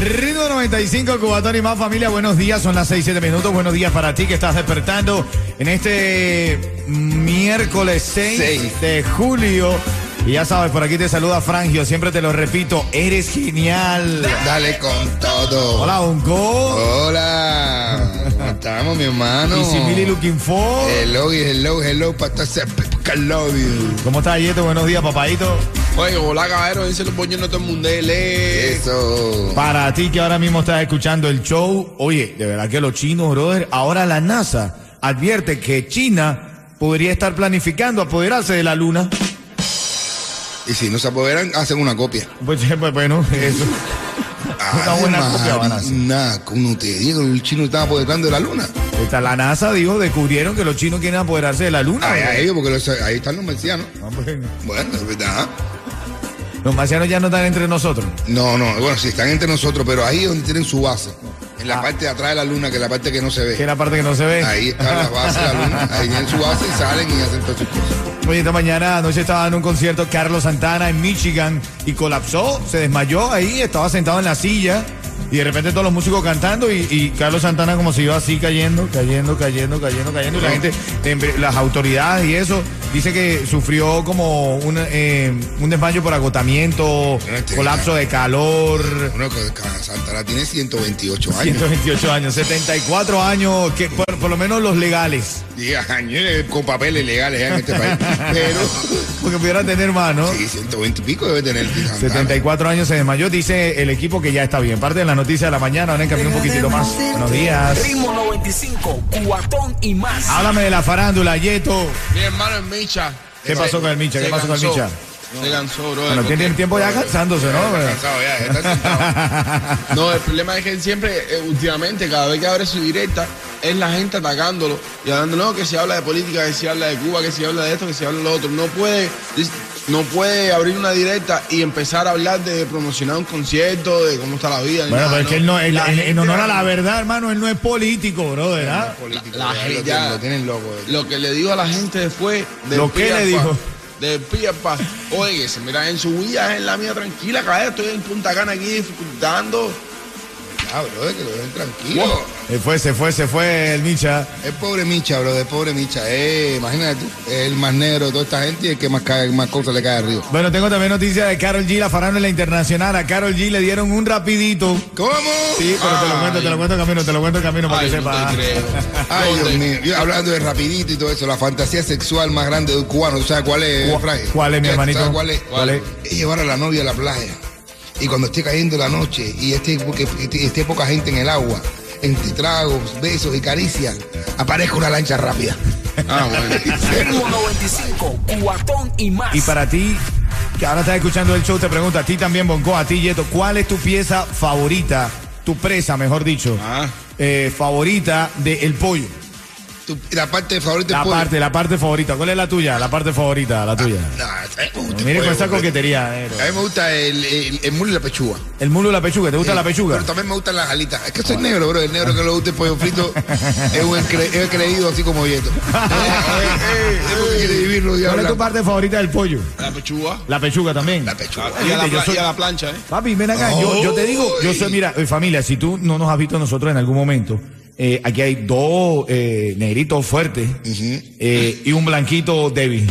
Ritmo 95, Cubatón y más familia, buenos días, son las 6, 7 minutos, buenos días para ti que estás despertando en este miércoles 6, Seis. de julio. Y ya sabes, por aquí te saluda Frangio, siempre te lo repito, eres genial. Dale con todo. Hola, Unco. Hola. ¿Cómo estamos, mi hermano? Y Simili looking for. Hello, hello, hello, para love you. ¿Cómo estás, Yeto? Buenos días, papadito. Oye, hola caballero, dice los boños no todo el mundo. Eso. Para ti que ahora mismo estás escuchando el show, oye, de verdad que los chinos, brother, ahora la NASA advierte que China podría estar planificando apoderarse de la luna. Y si no se apoderan, hacen una copia. Pues, pues, bueno, eso. Una buena copia van a hacer. Nada, como te digo, el chino estaba apoderando de la luna. Esta, la NASA dijo, descubrieron que los chinos quieren apoderarse de la luna. Ay, a ellos, porque los- ahí están los marcianos. Ah, bueno. Bueno, es verdad. Los marcianos ya no están entre nosotros. No, no, bueno, sí están entre nosotros, pero ahí es donde tienen su base. En la parte de atrás de la luna, que es la parte que no se Que es ve. la parte que no se ve. Ahí está la base de la luna. Ahí tienen su base y salen y hacen todas sus cosas. Oye, esta mañana anoche estaba dando un concierto Carlos Santana en Michigan y colapsó, se desmayó ahí, estaba sentado en la silla y de repente todos los músicos cantando y, y Carlos Santana como se iba así cayendo, cayendo, cayendo, cayendo, cayendo y la gente, las autoridades y eso, dice que sufrió como un, eh, un desmayo por agotamiento, Este, colapso de calor. Bueno, Santana tiene 128 años. 128 años, 74 años, que por, por lo menos los legales, 10 años eh, con papeles legales en este país. Pero, porque pudiera tener más, ¿no? sí, 120 y pico debe tener Santana. 74 años se desmayó, dice el equipo que ya está bien. Parte de la noticia de la mañana, ahora en camino un poquitito más. Buenos días. Ritmo 95, cuatón y más. Háblame de la farándula, Yeto. Mi hermano es Micha. ¿Qué pasó con el Micha? ¿Qué pasó con el. Micha? Se cansó, bro. Bueno, tiene el tiempo ya cansándose, ¿no? Está cansado ya, ya está sentado. No, el problema es que él siempre, eh, últimamente, cada vez que abre su directa, es la gente atacándolo y hablando, no, que se habla de política, que se habla de Cuba, que se habla de esto, que se habla de lo otro. No puede, no puede abrir una directa y empezar a hablar de promocionar un concierto, de cómo está la vida. Bueno, nada, pero es que él no, él- en, honor a la verdad, hermano, él no es político, brother, ¿ah? Político, La- gente lo, ya- tienen, lo tienen loco. Lo que le digo a la gente después de ¿Lo que le dijo? De pie pa. Oye, se mira en su vida, en la mía tranquila, caer, estoy en Punta Cana aquí disfrutando. Ah, bro, que lo dejen tranquilo. Wow. Se fue, se fue, se fue el Micha. Es pobre Micha, bro, es pobre Micha. Eh, imagínate tú, es el más negro de toda esta gente y el que más, cae, más cosas le cae arriba. Bueno, tengo también noticia de Carol G, la farándula internacional. A Carol G le dieron un rapidito. ¿Cómo? Sí, pero te lo cuento, te lo cuento en camino, te lo cuento en camino para Ay, que no sepa. te creo. Ay, Dios mío. Yo hablando de rapidito y todo eso, la fantasía sexual más grande de un cubano, ¿tú sabes cuál es, ¿Cuál- cuál es, mi ¿Tú hermanito? ¿Sabes cuál es? ¿Cuál es? Es llevar a la novia a la playa. Y cuando esté cayendo la noche y esté, porque esté, esté poca gente en el agua, entre tragos, besos y caricias, aparezca una lancha rápida. Ah, bueno. Ritmo 95, cuatón y más. Y para ti, que ahora estás escuchando el show, te pregunto a ti también, Bonco, a ti, Yeto, ¿cuál es tu pieza favorita, tu presa, mejor dicho, Ah. eh, favorita del pollo? Tu- la parte favorita La del pollo. parte, la parte favorita. ¿Cuál es la tuya? La parte favorita, la tuya. No, a mí me gusta el Mire con esa coquetería. A mí me gusta el, el, el mulo y la pechuga. El mulo y la pechuga, ¿te gusta la pechuga? Pero también me gustan las alitas. Es que soy negro, bro. El negro que le gusta el pollo frito es un cre- es creído así como quiere vivirlo ¿Cuál es tu parte favorita del pollo? La pechuga. La pechuga también. La pechuga. Y a la, Fíjate, yo pla- soy- y a la plancha, ¿eh? Papi, ven acá, yo, yo te digo, yo soy, mira, eh, familia, si tú no nos has visto nosotros en algún momento, eh, aquí hay dos eh, negritos fuertes eh, y un blanquito débil.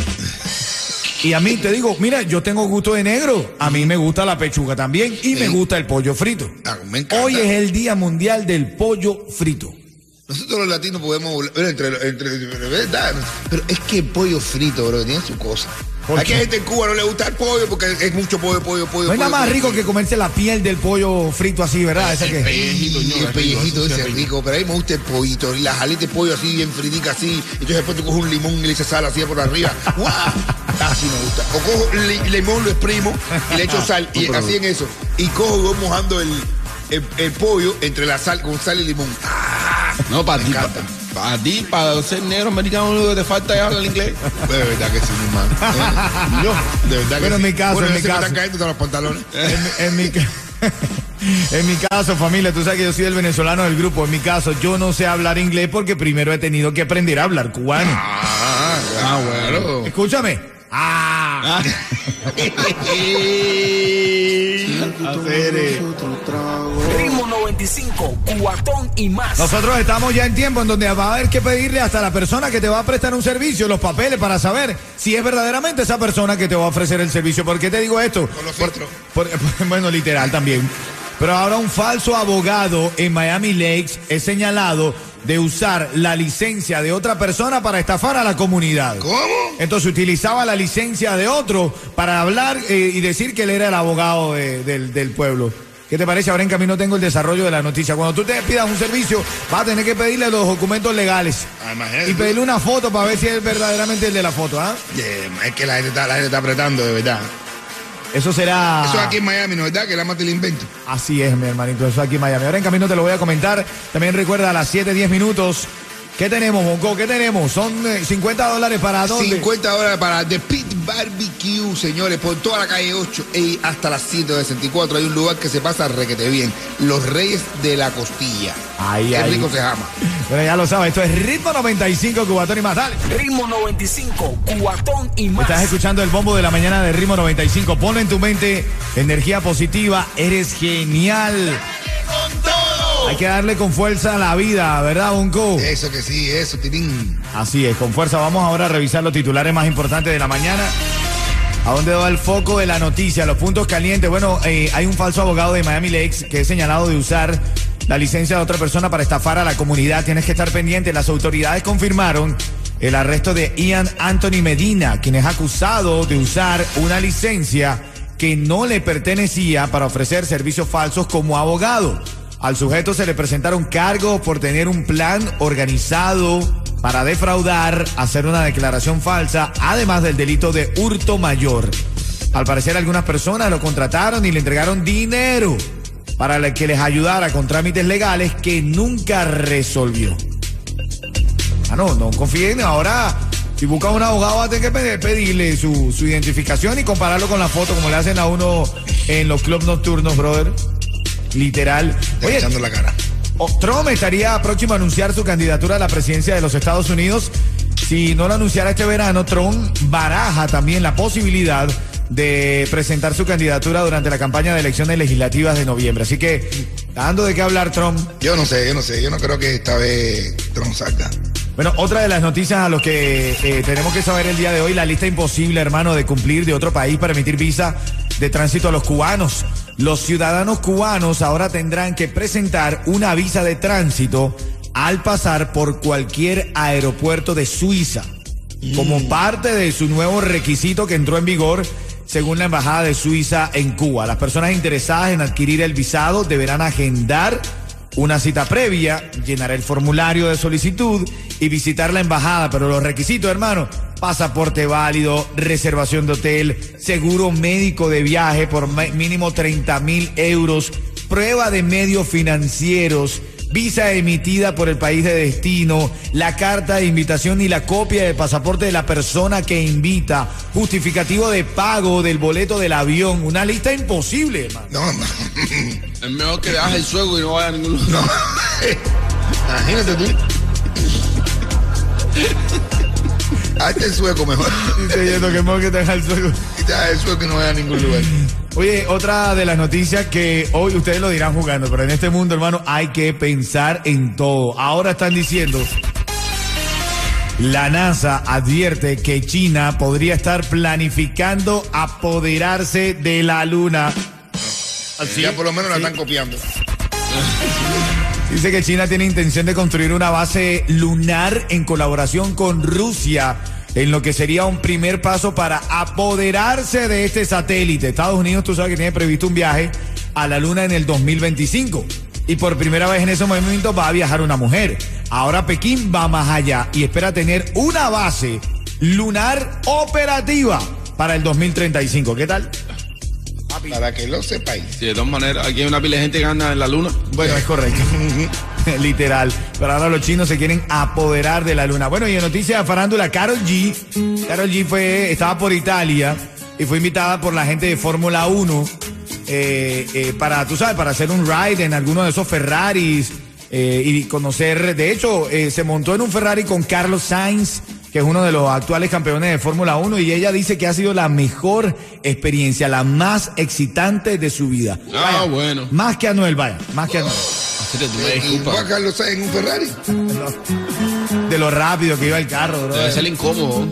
Y a mí te digo, mira, yo tengo gusto de negro, a mí me gusta la pechuga también y me gusta el pollo frito. Ah, me. Hoy es el Día Mundial del Pollo Frito. Nosotros los latinos podemos entre, entre, ¿verdad? Pero es que el pollo frito, bro, tiene su cosa. ¿Por Hay qué? gente en Cuba no le gusta el pollo porque es mucho pollo, pollo, pollo. No hay nada pollo, más rico pollo. que comerse la piel del pollo frito así, ¿verdad? Esa que... pellejito, el pellejito ese es es rico. rico, pero a mí me gusta el pollito, y las alitas de pollo así bien fritica así, entonces después tú coges un limón y le echas sal así por arriba, ¡guau! Así me gusta. O cojo li- limón, lo exprimo y le echo sal, y así en eso. Y cojo y voy mojando el, el, el pollo entre la sal con sal y limón. ¡Ah! No, para ti, para ti, para ser negro americano, lo único que te falta es hablar inglés. De verdad que sí, mi hermano. No, de verdad que Bueno, sí. en mi caso, Bueno, en mi se me caso. están cayendo todos los pantalones. En, mi- en mi, ca- en mi caso, familia, tú sabes que yo soy el venezolano del grupo. En mi caso, yo no sé hablar inglés porque primero he tenido que aprender a hablar cubano. Ah, ah, bueno. Escúchame. Ah. Hacer, eh. Ritmo 95, cuatón y más. Nosotros estamos ya en tiempo en donde va a haber que pedirle hasta la persona que te va a prestar un servicio los papeles para saber si es verdaderamente esa persona que te va a ofrecer el servicio. ¿Por qué te digo esto? Con los. Por- bueno, literal también. Pero ahora un falso abogado en Miami Lakes es señalado de usar la licencia de otra persona para estafar a la comunidad. ¿Cómo? Entonces utilizaba la licencia de otro para hablar eh, y decir que él era el abogado de- del, del pueblo. ¿Qué te parece? Ahora en camino tengo el desarrollo de la noticia. Cuando tú te pidas un servicio, vas a tener que pedirle los documentos legales. Ah, Y pedirle una foto para ver si es verdaderamente el de la foto. ¿ah? Eh, es que la gente, está, la gente está apretando, de verdad. Eso será... Eso aquí en Miami, ¿no verdad? Que la mate el invento. Así es, mi hermanito, eso aquí en Miami. Ahora en camino te lo voy a comentar. También recuerda a las 7, 10 minutos. ¿Qué tenemos, Monco? ¿Qué tenemos? Son eh, 50 dólares para dónde? 50 dólares para The Pit Barbecue, señores, por toda la calle 8 y hasta las 164 hay un lugar que se pasa requete bien. Los Reyes de la Costilla. Ay, Qué rico se llama. Pero ya lo sabes, esto es Ritmo 95, Cubatón y más. Dale. Ritmo 95, cuatón y más. Estás escuchando el bombo de la mañana de Ritmo 95. Ponle en tu mente energía positiva. Eres genial. Hay que darle con fuerza a la vida, ¿verdad, Bonco? Eso que sí, eso, tirín. Así es, con fuerza. Vamos ahora a revisar los titulares más importantes de la mañana. ¿A dónde va el foco de la noticia? Los puntos calientes. Bueno, eh, hay un falso abogado de Miami Lakes que es señalado de usar la licencia de otra persona para estafar a la comunidad. Tienes que estar pendiente. Las autoridades confirmaron el arresto de Ian Anthony Medina, quien es acusado de usar una licencia que no le pertenecía para ofrecer servicios falsos como abogado. Al sujeto se le presentaron cargos por tener un plan organizado para defraudar, hacer una declaración falsa, además del delito de hurto mayor. Al parecer algunas personas lo contrataron y le entregaron dinero para que les ayudara con trámites legales que nunca resolvió. Ah, no, no confíen. Ahora, si busca un abogado, va a tener que pe- pedirle su, su identificación y compararlo con la foto, como le hacen a uno en los clubs nocturnos, brother. Literal. Oye, echando la cara. Trump estaría próximo a anunciar su candidatura a la presidencia de los Estados Unidos. Si no lo anunciara este verano, Trump baraja también la posibilidad de presentar su candidatura durante la campaña de elecciones legislativas de noviembre. Así que, dando de qué hablar Trump, Yo no sé, yo no sé. Yo no creo que esta vez Trump salga. Bueno, otra de las noticias a los que eh, tenemos que saber el día de hoy, la lista imposible, hermano, de cumplir de otro país para emitir visa de tránsito a los cubanos. Los ciudadanos cubanos ahora tendrán que presentar una visa de tránsito al pasar por cualquier aeropuerto de Suiza, como parte de su nuevo requisito que entró en vigor según la Embajada de Suiza en Cuba. Las personas interesadas en adquirir el visado deberán agendar una cita previa, llenar el formulario de solicitud y visitar la embajada. Pero los requisitos, hermano, pasaporte válido, reservación de hotel, seguro médico de viaje por mínimo 30 mil euros, prueba de medios financieros, visa emitida por el país de destino, la carta de invitación y la copia de pasaporte de la persona que invita, justificativo de pago del boleto del avión, una lista imposible, hermano. No, no. Es mejor que dejes el suego y no vaya a ningún lugar. no. Imagínate tú. Hazte el sueco mejor. Estoy diciendo que te el suelo. Y te el sueco y no vaya a ningún lugar. Oye, otra de las noticias que hoy ustedes lo dirán jugando, pero en este mundo, hermano, hay que pensar en todo. Ahora están diciendo, la NASA advierte que China podría estar planificando apoderarse de la Luna. Así ya por lo menos la están copiando. Dice que China tiene intención de construir una base lunar en colaboración con Rusia, en lo que sería un primer paso para apoderarse de este satélite. Estados Unidos, tú sabes que tiene previsto un viaje a la Luna en el 2025. Y por primera vez en ese momento va a viajar una mujer. Ahora Pekín va más allá y espera tener una base lunar operativa para el 2035. ¿Qué tal? Para que lo sepáis. Sí, de todas maneras, aquí hay una pila de gente que anda en la luna. Bueno, es correcto. Literal. Pero ahora los chinos se quieren apoderar de la luna. Bueno, y en noticias de farándula, Carol G. Carol G fue, estaba por Italia y fue invitada por la gente de Fórmula 1 eh, eh, para, tú sabes, para hacer un ride en alguno de esos Ferraris eh, y conocer. De hecho, se montó en un Ferrari con Carlos Sainz que es uno de los actuales campeones de Fórmula 1, y ella dice que ha sido la mejor experiencia, la más excitante de su vida. Ah, bueno. Más que Anuel, vaya, más que Anuel. Juan Carlos en un Ferrari. De lo rápido que iba el carro, bro. Debe ser incómodo.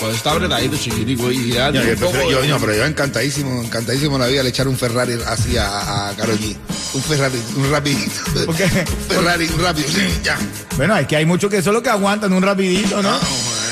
Pues está apretadito, chiquitico. Y ya, Yo, yo de- yo- no, pero yo encantadísimo, encantadísimo la vida le echar un Ferrari así a, a Karol G. Un Ferrari, un rapidito. ¿Por qué? Un Ferrari, un rápido. sí, ya. Bueno, es que hay muchos que solo que aguantan un rapidito, ¿no?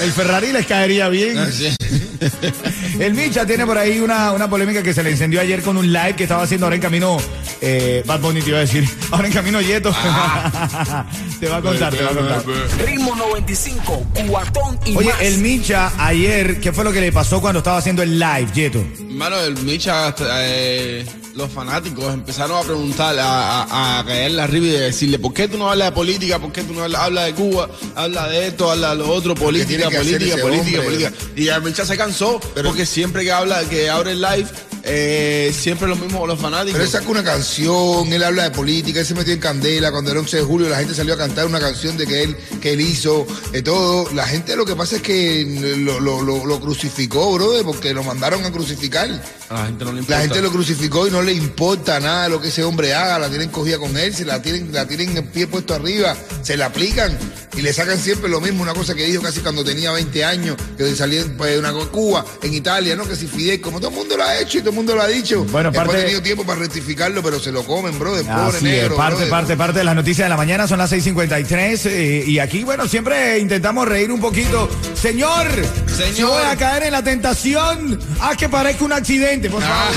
El Ferrari les caería bien. Ah, sí. El Micha tiene por ahí una, una polémica que se le encendió ayer con un live que estaba haciendo ahora en camino, eh, Bad Bunny te iba a decir, ahora en camino Yeto. te va a contar, te va a contar. Ritmo 95, cuatón y Oye, más. el Micha ayer, ¿qué fue lo que le pasó cuando estaba haciendo el live, Yeto? Mano, el Micha, eh, los fanáticos empezaron a preguntarle, a, a, a caerle arriba y decirle, ¿por qué tú no hablas de política? ¿Por qué tú no hablas, hablas de Cuba? Habla de esto, habla de lo otro, política, política, política, hombre? política. Y el Micha se cansó, porque siempre que habla, que abre el live, eh, siempre lo mismo los fanáticos. Pero él sacó una canción, él habla de política, él se metió en candela. Cuando el 11 de julio la gente salió a cantar una canción de que él, que él hizo, de todo. La gente lo que pasa es que lo, lo, lo, lo crucificó, brother, porque lo mandaron a crucificar. A la gente no le importa. La gente lo crucificó y no le importa nada lo que ese hombre haga, la tienen cogida con él, se la tienen, la tienen el pie puesto arriba, se la aplican y le sacan siempre lo mismo, una cosa que dijo casi cuando tenía 20 años, que salía pues, de una Cuba, en Italia, ¿no? Que si Fidel, como todo el mundo lo ha hecho y todo el mundo lo ha dicho. Bueno, Después parte- ha tenido tiempo para rectificar pero se lo comen, bro, de pobre es, negro. parte, brother. parte, parte de las noticias de la mañana son las 6:53 eh, y aquí, bueno, siempre intentamos reír un poquito. Señor, Señor. si voy a caer en la tentación, haz que parezca un accidente, por favor.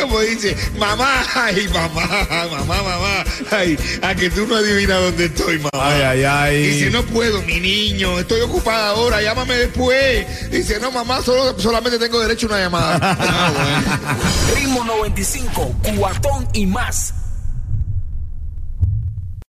Como dice, mamá, ay, mamá, mamá, mamá, ay, a que tú no adivinas dónde estoy, mamá. Ay, ay, ay. Dice, no puedo, mi niño, estoy ocupada ahora, llámame después. Dice, no, mamá, solo, solamente tengo derecho a una llamada. Ritmo 95, cuatón y más.